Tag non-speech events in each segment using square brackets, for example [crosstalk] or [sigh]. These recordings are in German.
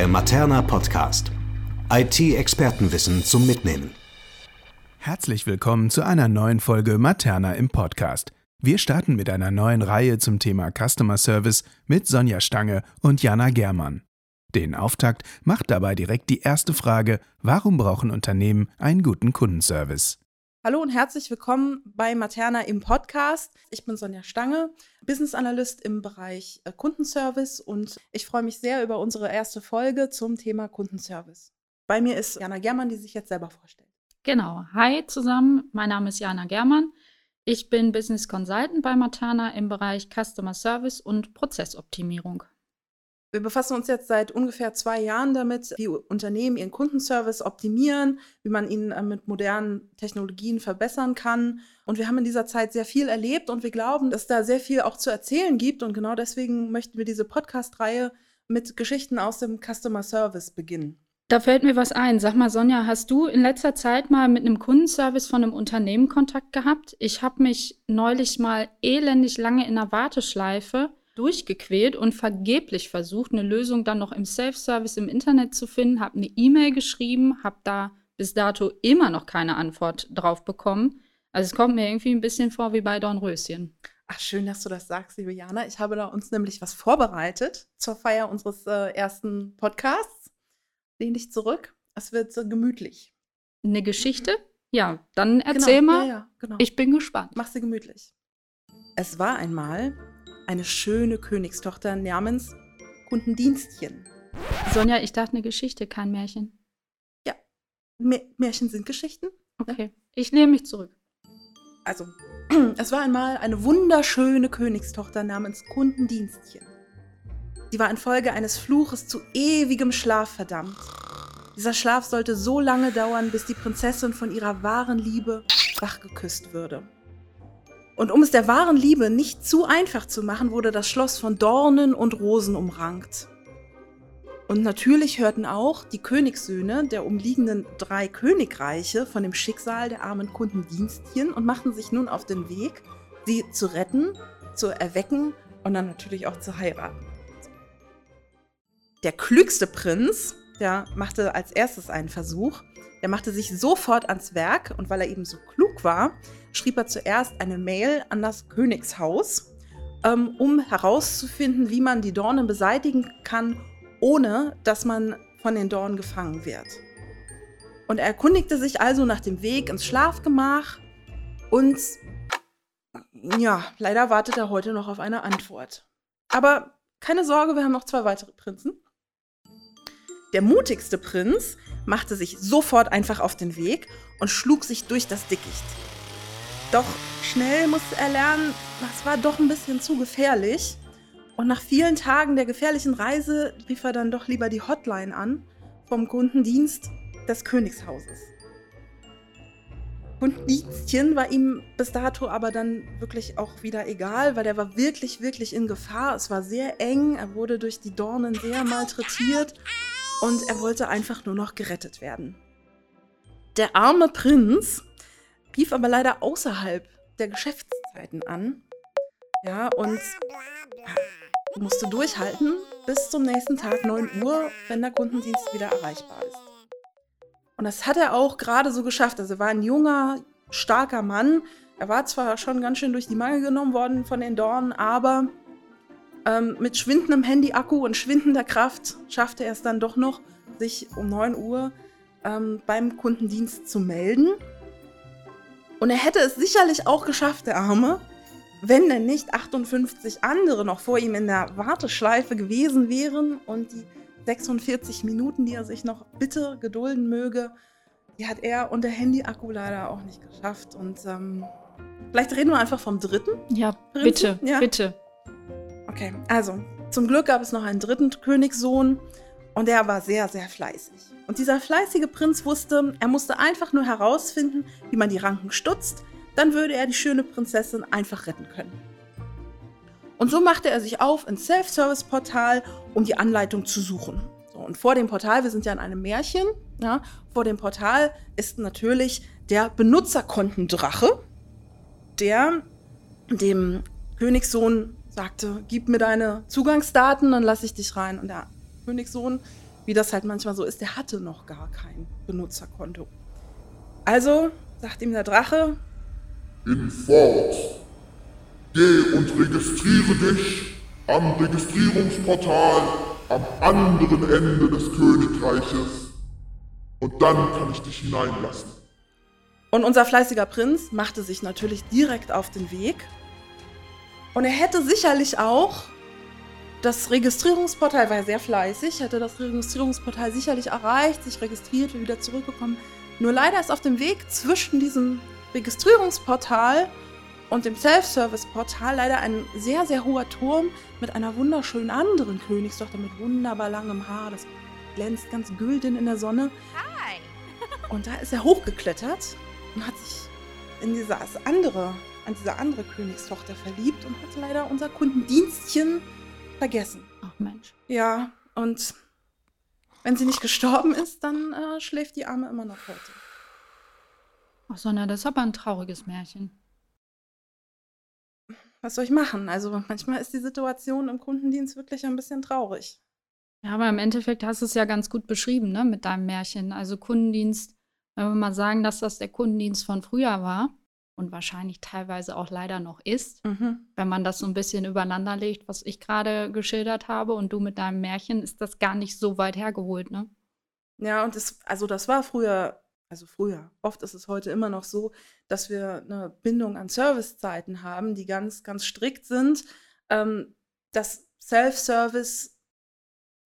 der Materna Podcast. IT-Expertenwissen zum Mitnehmen. Herzlich willkommen zu einer neuen Folge Materna im Podcast. Wir starten mit einer neuen Reihe zum Thema Customer Service mit Sonja Stange und Jana Germann. Den Auftakt macht dabei direkt die erste Frage, warum brauchen Unternehmen einen guten Kundenservice? Hallo und herzlich willkommen bei Materna im Podcast. Ich bin Sonja Stange, Business Analyst im Bereich äh, Kundenservice und ich freue mich sehr über unsere erste Folge zum Thema Kundenservice. Bei mir ist Jana Germann, die sich jetzt selber vorstellt. Genau. Hi zusammen, mein Name ist Jana Germann. Ich bin Business Consultant bei Materna im Bereich Customer Service und Prozessoptimierung. Wir befassen uns jetzt seit ungefähr zwei Jahren damit, wie Unternehmen ihren Kundenservice optimieren, wie man ihn äh, mit modernen Technologien verbessern kann. Und wir haben in dieser Zeit sehr viel erlebt und wir glauben, dass da sehr viel auch zu erzählen gibt. Und genau deswegen möchten wir diese Podcast-Reihe mit Geschichten aus dem Customer Service beginnen. Da fällt mir was ein. Sag mal, Sonja, hast du in letzter Zeit mal mit einem Kundenservice von einem Unternehmen Kontakt gehabt? Ich habe mich neulich mal elendig lange in der Warteschleife durchgequält und vergeblich versucht, eine Lösung dann noch im Self-Service im Internet zu finden, habe eine E-Mail geschrieben, habe da bis dato immer noch keine Antwort drauf bekommen. Also es kommt mir irgendwie ein bisschen vor wie bei Dornröschen. Ach, schön, dass du das sagst, liebe Jana. Ich habe da uns nämlich was vorbereitet zur Feier unseres äh, ersten Podcasts. Lehn dich zurück. Es wird so gemütlich. Eine Geschichte? Ja, dann erzähl genau, mal. Ja, ja, genau. Ich bin gespannt. Mach sie gemütlich. Es war einmal eine schöne Königstochter namens Kundendienstchen. Sonja, ich dachte eine Geschichte, kein Märchen. Ja, Mä Märchen sind Geschichten. Okay, ich nehme mich zurück. Also, [clears throat] es war einmal eine wunderschöne Königstochter namens Kundendienstchen. Sie war infolge eines Fluches zu ewigem Schlaf verdammt. Dieser Schlaf sollte so lange dauern, bis die Prinzessin von ihrer wahren Liebe wachgeküsst würde. Und um es der wahren Liebe nicht zu einfach zu machen, wurde das Schloss von Dornen und Rosen umrankt. Und natürlich hörten auch die Königssöhne der umliegenden drei Königreiche von dem Schicksal der armen Kundendienstchen und machten sich nun auf den Weg, sie zu retten, zu erwecken und dann natürlich auch zu heiraten. Der klügste Prinz, der machte als erstes einen Versuch. Der machte sich sofort ans Werk und weil er eben so klug war, schrieb er zuerst eine Mail an das Königshaus, ähm, um herauszufinden, wie man die Dornen beseitigen kann, ohne dass man von den Dornen gefangen wird. Und er erkundigte sich also nach dem Weg ins Schlafgemach und ja, leider wartet er heute noch auf eine Antwort. Aber keine Sorge, wir haben noch zwei weitere Prinzen. Der mutigste Prinz machte sich sofort einfach auf den Weg und schlug sich durch das Dickicht. Doch schnell musste er lernen, das war doch ein bisschen zu gefährlich. Und nach vielen Tagen der gefährlichen Reise rief er dann doch lieber die Hotline an vom Kundendienst des Königshauses. Kundendienstchen war ihm bis dato aber dann wirklich auch wieder egal, weil er war wirklich, wirklich in Gefahr. Es war sehr eng, er wurde durch die Dornen sehr malträtiert und er wollte einfach nur noch gerettet werden. Der arme Prinz rief aber leider außerhalb der Geschäftszeiten an. Ja, und musste durchhalten bis zum nächsten Tag 9 Uhr, wenn der Kundendienst wieder erreichbar ist. Und das hat er auch gerade so geschafft. Also er war ein junger, starker Mann. Er war zwar schon ganz schön durch die Mangel genommen worden von den Dornen, aber ähm, mit schwindendem Handy-Akku und schwindender Kraft schaffte er es dann doch noch, sich um 9 Uhr ähm, beim Kundendienst zu melden. Und er hätte es sicherlich auch geschafft, der Arme, wenn denn nicht 58 andere noch vor ihm in der Warteschleife gewesen wären und die 46 Minuten, die er sich noch bitte gedulden möge, die hat er und der Handy-Akku leider auch nicht geschafft. Und ähm, vielleicht reden wir einfach vom dritten. Ja, Prinzen? bitte, Ja. bitte. Okay, also zum Glück gab es noch einen dritten Königssohn und der war sehr, sehr fleißig. Und dieser fleißige Prinz wusste, er musste einfach nur herausfinden, wie man die Ranken stutzt, dann würde er die schöne Prinzessin einfach retten können. Und so machte er sich auf ins Self-Service-Portal, um die Anleitung zu suchen. So, und vor dem Portal, wir sind ja in einem Märchen, ja, vor dem Portal ist natürlich der Benutzerkontendrache, der dem Königssohn sagte, gib mir deine Zugangsdaten, dann lasse ich dich rein. Und der Königssohn, wie das halt manchmal so ist, der hatte noch gar kein Benutzerkonto. Also sagt ihm der Drache, Hinfort, geh und registriere dich am Registrierungsportal am anderen Ende des Königreiches und dann kann ich dich hineinlassen. Und unser fleißiger Prinz machte sich natürlich direkt auf den Weg. Und er hätte sicherlich auch das Registrierungsportal, war ja sehr fleißig, hätte das Registrierungsportal sicherlich erreicht, sich registriert, und wieder zurückgekommen. Nur leider ist auf dem Weg zwischen diesem Registrierungsportal und dem Self-Service-Portal leider ein sehr, sehr hoher Turm mit einer wunderschönen anderen Königstochter mit wunderbar langem Haar. Das glänzt ganz gülden in der Sonne. Hi. Und da ist er hochgeklettert und hat sich in dieses andere, an diese andere Königstochter verliebt und hat leider unser Kundendienstchen vergessen. Ach Mensch. Ja, und wenn sie nicht gestorben ist, dann äh, schläft die Arme immer noch heute. Ach Sonja, das ist aber ein trauriges Märchen. Was soll ich machen? Also manchmal ist die Situation im Kundendienst wirklich ein bisschen traurig. Ja, aber im Endeffekt hast du es ja ganz gut beschrieben, ne, mit deinem Märchen. Also Kundendienst, wenn wir mal sagen, dass das der Kundendienst von früher war und wahrscheinlich teilweise auch leider noch ist, Mhm. wenn man das so ein bisschen übereinander legt, was ich gerade geschildert habe und du mit deinem Märchen, ist das gar nicht so weit hergeholt, ne? Ja, und das, also das war früher, also früher, oft ist es heute immer noch so, dass wir eine Bindung an Servicezeiten haben, die ganz, ganz strikt sind. Ähm, dass Self-Service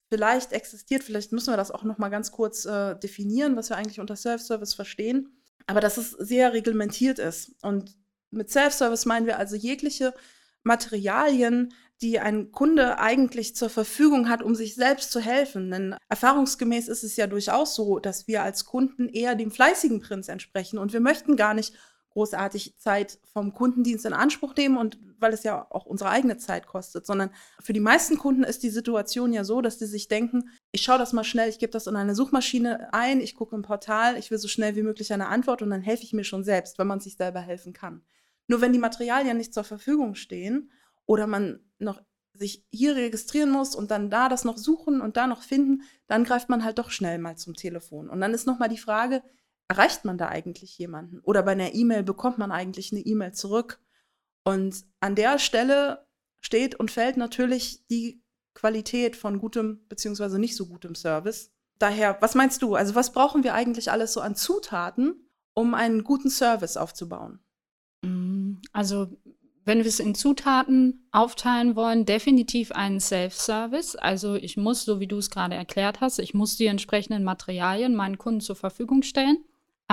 vielleicht existiert, vielleicht müssen wir das auch noch mal ganz kurz äh, definieren, was wir eigentlich unter Self-Service verstehen, aber dass es sehr reglementiert ist. Und mit Self-Service meinen wir also jegliche Materialien, die ein Kunde eigentlich zur Verfügung hat, um sich selbst zu helfen. Denn erfahrungsgemäß ist es ja durchaus so, dass wir als Kunden eher dem fleißigen Prinz entsprechen und wir möchten gar nicht großartig Zeit vom Kundendienst in Anspruch nehmen und weil es ja auch unsere eigene Zeit kostet, sondern für die meisten Kunden ist die Situation ja so, dass die sich denken, ich schaue das mal schnell, ich gebe das in eine Suchmaschine ein, ich gucke im Portal, ich will so schnell wie möglich eine Antwort und dann helfe ich mir schon selbst, wenn man sich selber helfen kann. Nur wenn die Materialien nicht zur Verfügung stehen oder man noch sich hier registrieren muss und dann da das noch suchen und da noch finden, dann greift man halt doch schnell mal zum Telefon. Und dann ist noch mal die Frage, erreicht man da eigentlich jemanden? Oder bei einer E-Mail bekommt man eigentlich eine E-Mail zurück? Und an der Stelle steht und fällt natürlich die Qualität von gutem beziehungsweise nicht so gutem Service. Daher, was meinst du? Also was brauchen wir eigentlich alles so an Zutaten, um einen guten Service aufzubauen? Mm, Also, wenn wir es in Zutaten aufteilen wollen, definitiv einen Self-Service. Also, ich muss, so wie du es gerade erklärt hast, ich muss die entsprechenden Materialien meinen Kunden zur Verfügung stellen.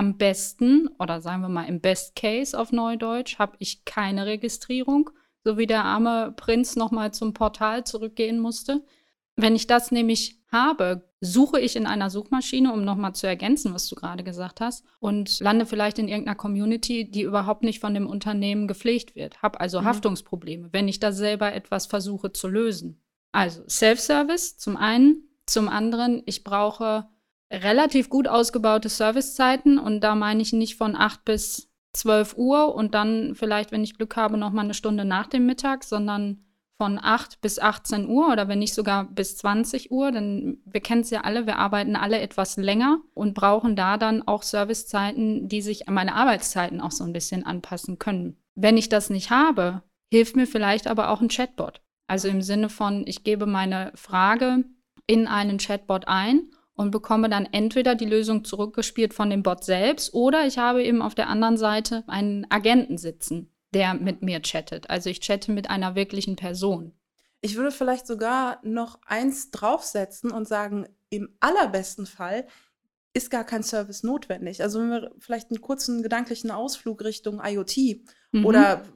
Am besten, oder sagen wir mal im Best Case auf Neudeutsch, habe ich keine Registrierung, so wie der arme Prinz nochmal zum Portal zurückgehen musste. Wenn ich das nämlich habe, suche ich in einer Suchmaschine, um nochmal zu ergänzen, was du gerade gesagt hast, und lande vielleicht in irgendeiner Community, die überhaupt nicht von dem Unternehmen gepflegt wird. Habe also Mhm. Haftungsprobleme, wenn ich da selber etwas versuche zu lösen. Also Self-Service zum einen, zum anderen, ich brauche relativ gut ausgebaute Servicezeiten und da meine ich nicht von 8 bis 12 Uhr und dann vielleicht, wenn ich Glück habe, noch mal eine Stunde nach dem Mittag, sondern von 8 bis 18 Uhr oder wenn nicht sogar bis 20 Uhr, denn wir kennen es ja alle, wir arbeiten alle etwas länger und brauchen da dann auch Servicezeiten, die sich an meine Arbeitszeiten auch so ein bisschen anpassen können. Wenn ich das nicht habe, hilft mir vielleicht aber auch ein Chatbot. Also im Sinne von, ich gebe meine Frage in einen Chatbot ein und bekomme dann entweder die Lösung zurückgespielt von dem Bot selbst oder ich habe eben auf der anderen Seite einen Agenten sitzen, der mit mir chattet. Also ich chatte mit einer wirklichen Person. Ich würde vielleicht sogar noch eins draufsetzen und sagen, im allerbesten Fall ist gar kein Service notwendig. Also wenn wir vielleicht einen kurzen gedanklichen Ausflug Richtung IoT Mhm. oder ein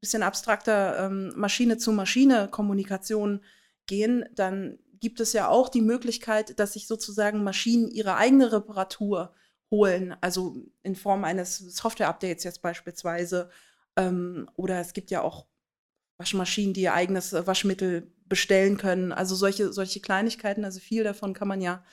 bisschen abstrakter ähm, Maschine-zu-Maschine-Kommunikation gehen, dann gibt es ja auch die Möglichkeit, dass sich sozusagen Maschinen ihre eigene Reparatur holen, also in Form eines Software-Updates jetzt beispielsweise. Ähm, oder es gibt ja auch Waschmaschinen, die ihr eigenes äh, Waschmittel bestellen können. Also solche, solche Kleinigkeiten, also viel davon kann man ja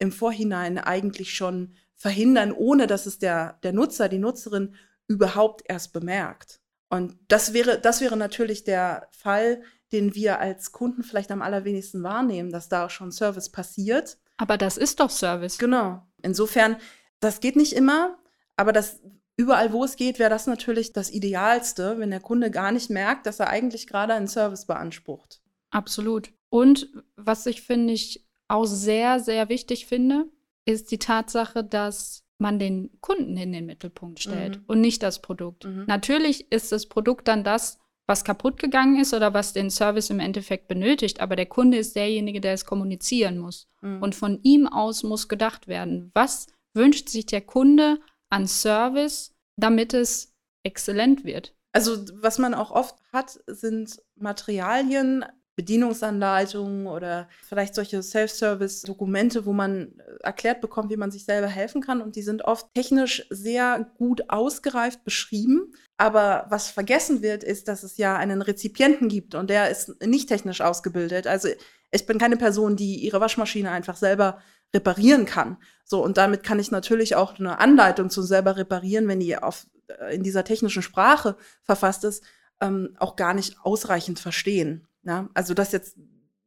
im Vorhinein eigentlich schon verhindern, ohne dass es der, der Nutzer, die Nutzerin überhaupt erst bemerkt. Und das wäre, das wäre natürlich der Fall, den wir als Kunden vielleicht am allerwenigsten wahrnehmen, dass da schon Service passiert. Aber das ist doch Service. Genau. Insofern, das geht nicht immer, aber das überall, wo es geht, wäre das natürlich das Idealste, wenn der Kunde gar nicht merkt, dass er eigentlich gerade einen Service beansprucht. Absolut. Und was ich finde ich auch sehr, sehr wichtig finde, ist die Tatsache, dass man den Kunden in den Mittelpunkt stellt Mhm. und nicht das Produkt. Mhm. Natürlich ist das Produkt dann das, was kaputt gegangen ist oder was den Service im Endeffekt benötigt, aber der Kunde ist derjenige, der es kommunizieren muss. Mhm. Und von ihm aus muss gedacht werden, was wünscht sich der Kunde an Service, damit es exzellent wird. Also, was man auch oft hat, sind Materialien, Bedienungsanleitungen oder vielleicht solche Self-Service-Dokumente, wo man äh, erklärt bekommt, wie man sich selber helfen kann. Und die sind oft technisch sehr gut ausgereift beschrieben. Aber was vergessen wird, ist, dass es ja einen Rezipienten gibt und der ist nicht technisch ausgebildet. Also ich bin keine Person, die ihre Waschmaschine einfach selber reparieren kann. So, und damit kann ich natürlich auch eine Anleitung zum selber reparieren, wenn die auf, äh, in dieser technischen Sprache verfasst ist, ähm, auch gar nicht ausreichend verstehen. Ja? Also das jetzt,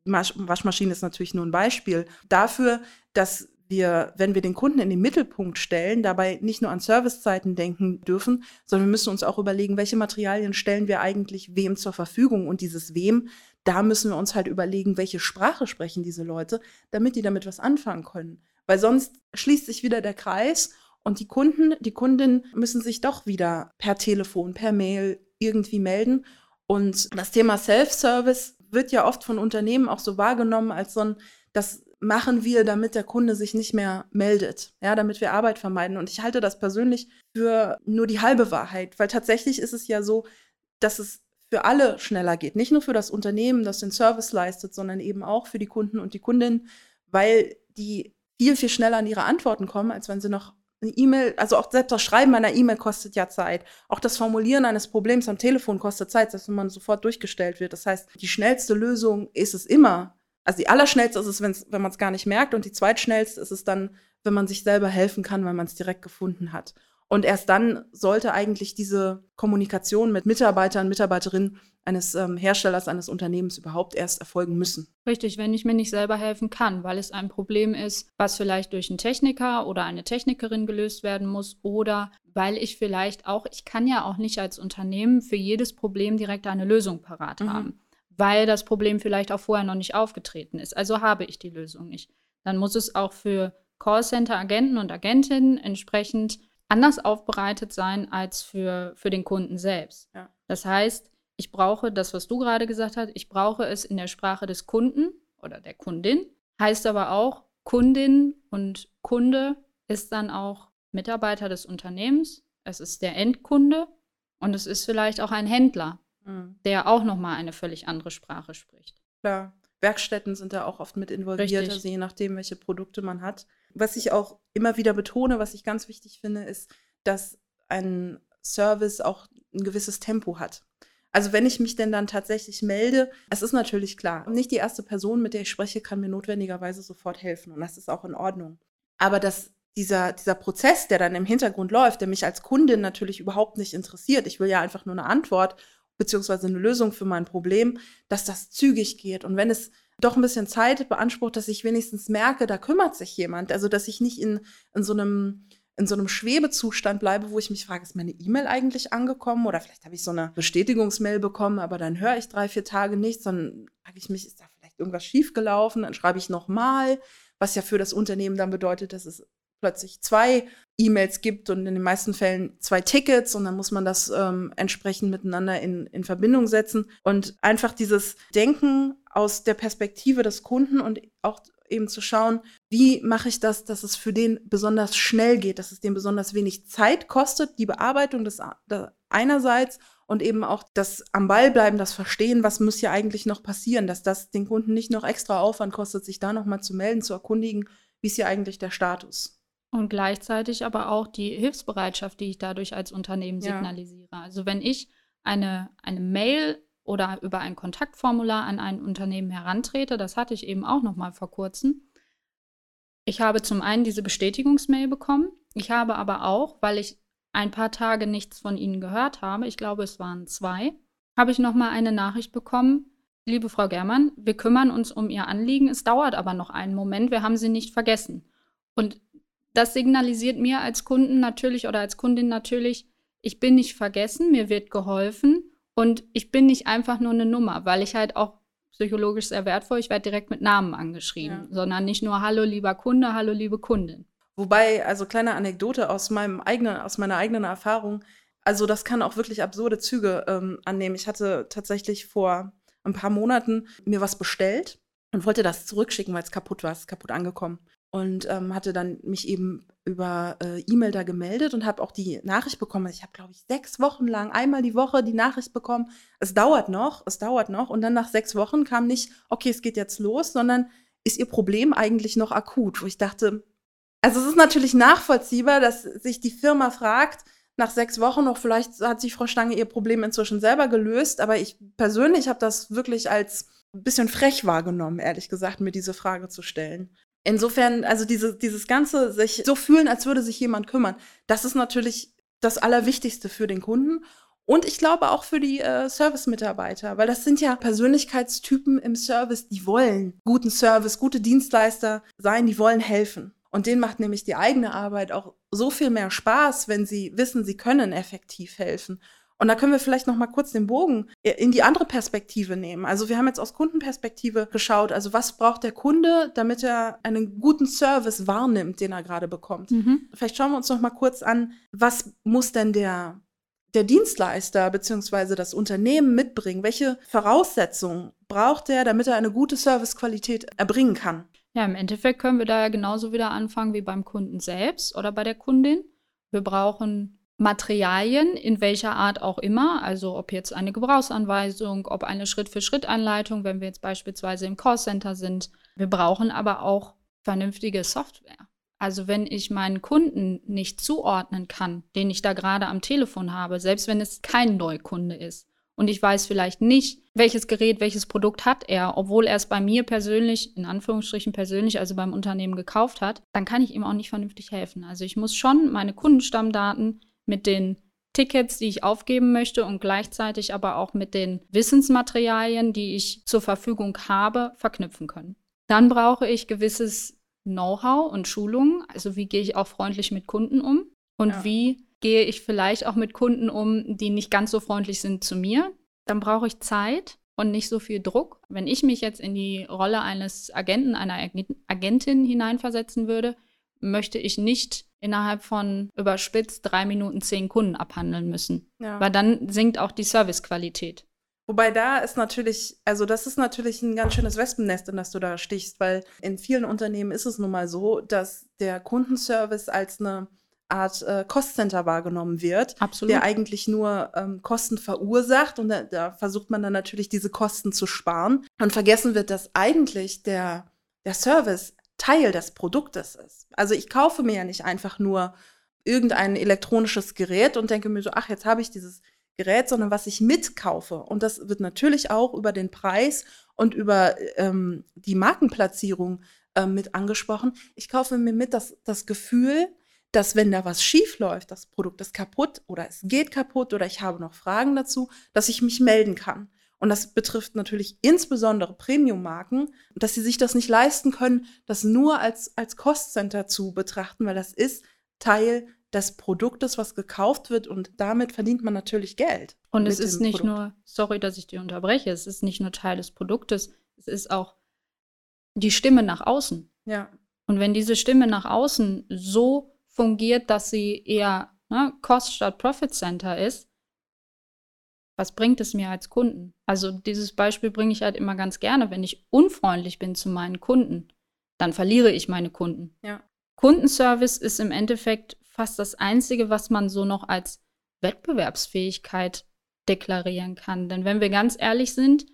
Masch Waschmaschine ist natürlich nur ein Beispiel dafür, dass wir, wenn wir den Kunden in den Mittelpunkt stellen, dabei nicht nur an Servicezeiten denken dürfen, sondern wir müssen uns auch überlegen, welche Materialien stellen wir eigentlich wem zur Verfügung und dieses wem, da müssen wir uns halt überlegen, welche Sprache sprechen diese Leute, damit die damit was anfangen können. Weil sonst schließt sich wieder der Kreis und die Kunden, die Kundinnen müssen sich doch wieder per Telefon, per Mail irgendwie melden. Und das Thema Self-Service wird ja oft von Unternehmen auch so wahrgenommen als so ein, das machen wir, damit der Kunde sich nicht mehr meldet, ja, damit wir Arbeit vermeiden. Und ich halte das persönlich für nur die halbe Wahrheit, weil tatsächlich ist es ja so, dass es für alle schneller geht. Nicht nur für das Unternehmen, das den Service leistet, sondern eben auch für die Kunden und die Kundinnen, weil die viel, viel schneller an ihre Antworten kommen, als wenn sie noch eine E-Mail, also auch selbst das Schreiben einer E-Mail kostet ja Zeit. Auch das Formulieren eines Problems am Telefon kostet Zeit, wenn man sofort durchgestellt wird. Das heißt, die schnellste Lösung ist es immer. Also die allerschnellste ist es, wenn man es gar nicht merkt. Und die zweitschnellste ist es dann, wenn man sich selber helfen kann, weil man es direkt gefunden hat. Und erst dann sollte eigentlich diese Kommunikation mit Mitarbeitern, Mitarbeiterinnen eines ähm, Herstellers, eines Unternehmens überhaupt erst erfolgen müssen. Richtig, wenn ich mir nicht selber helfen kann, weil es ein Problem ist, was vielleicht durch einen Techniker oder eine Technikerin gelöst werden muss oder weil ich vielleicht auch, ich kann ja auch nicht als Unternehmen für jedes Problem direkt eine Lösung parat Mhm. haben, weil das Problem vielleicht auch vorher noch nicht aufgetreten ist. Also habe ich die Lösung nicht. Dann muss es auch für Callcenter-Agenten und Agentinnen entsprechend anders aufbereitet sein als für, für den Kunden selbst. Ja. Das heißt, ich brauche das, was du gerade gesagt hast, ich brauche es in der Sprache des Kunden oder der Kundin. Heißt aber auch, Kundin und Kunde ist dann auch Mitarbeiter des Unternehmens, es ist der Endkunde und es ist vielleicht auch ein Händler, Mhm. der auch nochmal eine völlig andere Sprache spricht. Klar. Werkstätten sind da auch oft mit involviert, Richtig. also je nachdem, welche Produkte man hat. Was ich auch immer wieder betone, was ich ganz wichtig finde, ist, dass ein Service auch ein gewisses Tempo hat. Also wenn ich mich denn dann tatsächlich melde, es ist natürlich klar, nicht die erste Person, mit der ich spreche, kann mir notwendigerweise sofort helfen und das ist auch in Ordnung. Aber dass dieser, dieser Prozess, der dann im Hintergrund läuft, der mich als Kundin natürlich überhaupt nicht interessiert, ich will ja einfach nur eine Antwort beziehungsweise eine Lösung für mein Problem, dass das zügig geht. Und wenn es doch ein bisschen Zeit beansprucht, dass ich wenigstens merke, da kümmert sich jemand. Also, dass ich nicht in, in so einem in so einem Schwebezustand bleibe, wo ich mich frage, ist meine E-Mail eigentlich angekommen? Oder vielleicht habe ich so eine Bestätigungsmail bekommen, aber dann höre ich drei, vier Tage nichts. Dann frage ich mich, ist da vielleicht irgendwas schiefgelaufen? Dann schreibe ich nochmal, was ja für das Unternehmen dann bedeutet, dass es plötzlich zwei E-Mails gibt und in den meisten Fällen zwei Tickets und dann muss man das ähm, entsprechend miteinander in, in Verbindung setzen und einfach dieses Denken aus der Perspektive des Kunden und auch eben zu schauen, wie mache ich das, dass es für den besonders schnell geht, dass es dem besonders wenig Zeit kostet, die Bearbeitung des der einerseits und eben auch das am Ball bleiben, das Verstehen, was muss hier eigentlich noch passieren, dass das den Kunden nicht noch extra Aufwand kostet, sich da nochmal zu melden, zu erkundigen, wie ist hier eigentlich der Status. Und gleichzeitig aber auch die Hilfsbereitschaft, die ich dadurch als Unternehmen Ja. signalisiere. Also wenn ich eine, eine Mail oder über ein Kontaktformular an ein Unternehmen herantrete, das hatte ich eben auch noch mal vor kurzem. Ich habe zum einen diese Bestätigungsmail bekommen. Ich habe aber auch, weil ich ein paar Tage nichts von ihnen gehört habe, ich glaube, es waren zwei, habe ich noch mal eine Nachricht bekommen. liebe Frau Germann, wir kümmern uns um Ihr Anliegen, es dauert aber noch einen Moment, wir haben Sie nicht vergessen. Und das signalisiert mir als Kunden natürlich oder als Kundin natürlich, ich bin nicht vergessen, mir wird geholfen und ich bin nicht einfach nur eine Nummer, weil ich halt auch psychologisch sehr wertvoll, ich werde direkt mit Namen angeschrieben, ja. sondern nicht nur Hallo lieber Kunde, Hallo liebe Kundin. Wobei, also kleine Anekdote aus meinem eigenen, aus meiner eigenen Erfahrung, also das kann auch wirklich absurde Züge ähm, annehmen. Ich hatte tatsächlich vor ein paar Monaten mir was bestellt und wollte das zurückschicken, weil es kaputt war, es ist kaputt angekommen. Und ähm, hatte dann mich eben über äh, E-Mail da gemeldet und habe auch die Nachricht bekommen. Ich habe, glaube ich, sechs Wochen lang einmal die Woche die Nachricht bekommen. Es dauert noch, es dauert noch. Und dann nach sechs Wochen kam nicht, okay, es geht jetzt los, sondern ist Ihr Problem eigentlich noch akut? Wo ich dachte, also es ist natürlich nachvollziehbar, dass sich die Firma fragt, nach sechs Wochen noch, vielleicht hat sich Frau Stange ihr Problem inzwischen selber gelöst, aber ich persönlich habe das wirklich als ein bisschen frech wahrgenommen, ehrlich gesagt, mir diese Frage zu stellen. Insofern, also diese, dieses Ganze, sich so fühlen, als würde sich jemand kümmern, das ist natürlich das Allerwichtigste für den Kunden. Und ich glaube auch für die äh, Service-Mitarbeiter, weil das sind ja Persönlichkeitstypen im Service, die wollen guten Service, gute Dienstleister sein, die wollen helfen. Und denen macht nämlich die eigene Arbeit auch so viel mehr Spaß, wenn sie wissen, sie können effektiv helfen. Und da können wir vielleicht noch mal kurz den Bogen in die andere Perspektive nehmen. Also wir haben jetzt aus Kundenperspektive geschaut, also was braucht der Kunde, damit er einen guten Service wahrnimmt, den er gerade bekommt. Mhm. Vielleicht schauen wir uns noch mal kurz an, was muss denn der der Dienstleister bzw. das Unternehmen mitbringen? Welche Voraussetzungen braucht er, damit er eine gute Servicequalität erbringen kann? Ja, im Endeffekt können wir da ja genauso wieder anfangen wie beim Kunden selbst oder bei der Kundin. Wir brauchen Materialien in welcher Art auch immer, also ob jetzt eine Gebrauchsanweisung, ob eine Schritt-für-Schritt-Anleitung, wenn wir jetzt beispielsweise im Callcenter sind. Wir brauchen aber auch vernünftige Software. Also wenn ich meinen Kunden nicht zuordnen kann, den ich da gerade am Telefon habe, selbst wenn es kein Neukunde ist, und ich weiß vielleicht nicht, welches Gerät, welches Produkt hat er, obwohl er es bei mir persönlich, in Anführungsstrichen persönlich, also beim Unternehmen gekauft hat, dann kann ich ihm auch nicht vernünftig helfen. Also ich muss schon meine Kundenstammdaten mit den Tickets, die ich aufgeben möchte und gleichzeitig aber auch mit den Wissensmaterialien, die ich zur Verfügung habe, verknüpfen können. Dann brauche ich gewisses Know-how und Schulungen, also wie gehe ich auch freundlich mit Kunden um und ja. wie gehe ich vielleicht auch mit Kunden um, die nicht ganz so freundlich sind zu mir. Dann brauche ich Zeit und nicht so viel Druck. Wenn ich mich jetzt in die Rolle eines Agenten, einer Agentin hineinversetzen würde, möchte ich nicht innerhalb von überspitzt drei Minuten zehn Kunden abhandeln müssen. Ja. Weil dann sinkt auch die Servicequalität. Wobei da ist natürlich, also das ist natürlich ein ganz schönes Wespennest, in das du da stichst, weil in vielen Unternehmen ist es nun mal so, dass der Kundenservice als eine Art äh, Cost-Center wahrgenommen wird, Absolut. der eigentlich nur ähm, Kosten verursacht und da, da, versucht man dann natürlich diese Kosten zu sparen und vergessen wird, dass eigentlich der, der Service Teil des Produktes ist. Also ich kaufe mir ja nicht einfach nur irgendein elektronisches Gerät und denke mir so, ach, jetzt habe ich dieses Gerät, sondern was ich mitkaufe. Und das wird natürlich auch über den Preis und über ähm, die Markenplatzierung äh, mit angesprochen. Ich kaufe mir mit das, das Gefühl, dass wenn da was schief läuft, das Produkt ist kaputt oder es geht kaputt oder ich habe noch Fragen dazu, dass ich mich melden kann. Und das betrifft natürlich insbesondere Premium-Marken, dass sie sich das nicht leisten können, das nur als, als Cost-Center zu betrachten, weil das ist Teil des Produktes, was gekauft wird und damit verdient man natürlich Geld. Und es ist nicht Produkt. nur, sorry, dass ich dir unterbreche, es ist nicht nur Teil des Produktes, es ist auch die Stimme nach außen. Ja. Und wenn diese Stimme nach außen so fungiert, dass sie eher ne, Cost statt Profit Center ist, was bringt es mir als Kunden? Also dieses Beispiel bringe ich halt immer ganz gerne. Wenn ich unfreundlich bin zu meinen Kunden, dann verliere ich meine Kunden. Ja. Kundenservice ist im Endeffekt fast das Einzige, was man so noch als Wettbewerbsfähigkeit deklarieren kann. Denn wenn wir ganz ehrlich sind,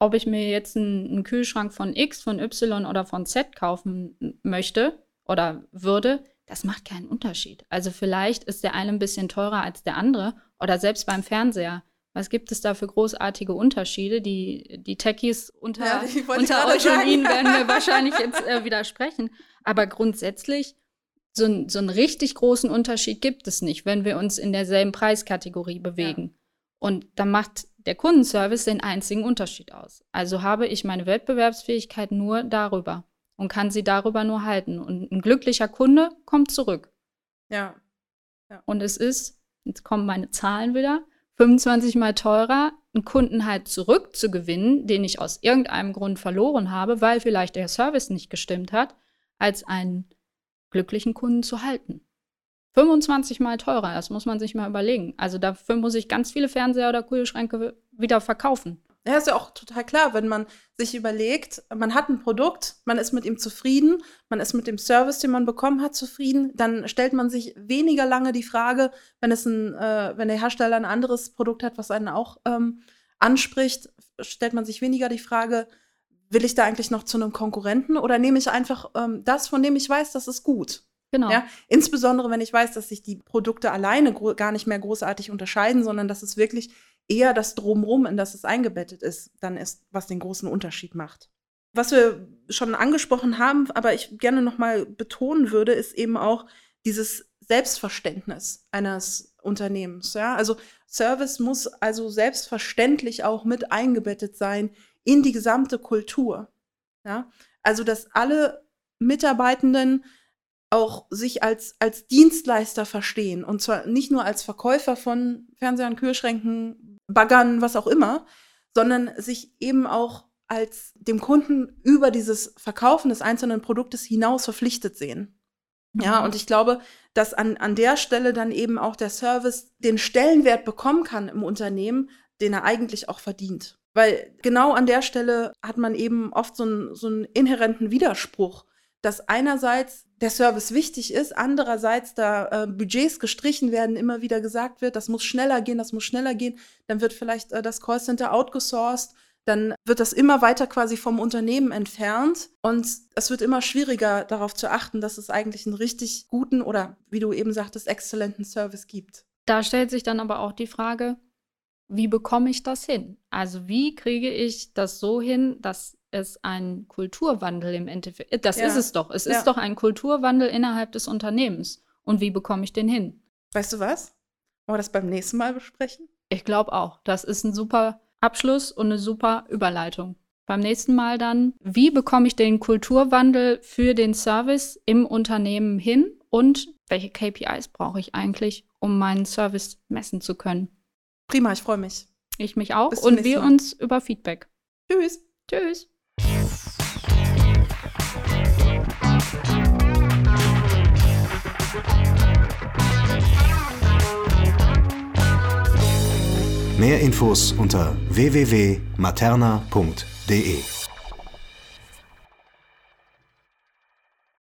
ob ich mir jetzt einen, einen Kühlschrank von X, von Y oder von Z kaufen möchte oder würde, das macht keinen Unterschied. Also vielleicht ist der eine ein bisschen teurer als der andere oder selbst beim Fernseher. Was gibt es da für großartige Unterschiede? Die, die Techies unter, ja, unter euch und Ihnen werden mir [laughs] wahrscheinlich jetzt äh, widersprechen. Aber grundsätzlich, so, ein, so einen richtig großen Unterschied gibt es nicht, wenn wir uns in derselben Preiskategorie bewegen. Ja. Und da macht der Kundenservice den einzigen Unterschied aus. Also habe ich meine Wettbewerbsfähigkeit nur darüber und kann sie darüber nur halten. Und ein glücklicher Kunde kommt zurück. Ja. ja. Und es ist, jetzt kommen meine Zahlen wieder, 25 mal teurer, einen Kunden halt zurückzugewinnen, den ich aus irgendeinem Grund verloren habe, weil vielleicht der Service nicht gestimmt hat, als einen glücklichen Kunden zu halten. 25 mal teurer, das muss man sich mal überlegen. Also dafür muss ich ganz viele Fernseher oder Kühlschränke wieder verkaufen. Ja, ist ja auch total klar, wenn man sich überlegt, man hat ein Produkt, man ist mit ihm zufrieden, man ist mit dem Service, den man bekommen hat, zufrieden, dann stellt man sich weniger lange die Frage, wenn es ein, äh, wenn der Hersteller ein anderes Produkt hat, was einen auch ähm, anspricht, stellt man sich weniger die Frage, will ich da eigentlich noch zu einem Konkurrenten oder nehme ich einfach ähm, das, von dem ich weiß, das ist gut. Genau. Ja, insbesondere wenn ich weiß, dass sich die Produkte alleine gar nicht mehr großartig unterscheiden, sondern dass es wirklich eher das Drumrum, in das es eingebettet ist, dann ist, was den großen Unterschied macht. Was wir schon angesprochen haben, aber ich gerne noch mal betonen würde, ist eben auch dieses Selbstverständnis eines Unternehmens. Ja? Also Service muss also selbstverständlich auch mit eingebettet sein in die gesamte Kultur. Ja? Also dass alle Mitarbeitenden auch sich als, als Dienstleister verstehen. Und zwar nicht nur als Verkäufer von Fernsehern, Kühlschränken, Baggern, was auch immer, sondern sich eben auch als dem Kunden über dieses Verkaufen des einzelnen Produktes hinaus verpflichtet sehen. Ja, mhm. und ich glaube, dass an, an der Stelle dann eben auch der Service den Stellenwert bekommen kann im Unternehmen, den er eigentlich auch verdient. Weil genau an der Stelle hat man eben oft so einen, so einen inhärenten Widerspruch dass einerseits der Service wichtig ist, andererseits da äh, Budgets gestrichen werden, immer wieder gesagt wird, das muss schneller gehen, das muss schneller gehen, dann wird vielleicht äh, das Callcenter outgesourced, dann wird das immer weiter quasi vom Unternehmen entfernt und es wird immer schwieriger darauf zu achten, dass es eigentlich einen richtig guten oder, wie du eben sagtest, exzellenten Service gibt. Da stellt sich dann aber auch die Frage, wie bekomme ich das hin? Also wie kriege ich das so hin, dass es ein Kulturwandel im Endeffekt. Äh, das ja. ist es doch. Es ja. ist doch ein Kulturwandel innerhalb des Unternehmens. Und wie bekomme ich den hin? Weißt du was? Wollen wir das beim nächsten Mal besprechen? Ich glaube auch. Das ist ein super Abschluss und eine super Überleitung. Beim nächsten Mal dann, wie bekomme ich den Kulturwandel für den Service im Unternehmen hin und welche KPIs brauche ich eigentlich, um meinen Service messen zu können? Prima, ich freue mich. Ich mich auch und wir Mal. uns über Feedback. Tschüss. Tschüss. Mehr Infos unter www.materna.de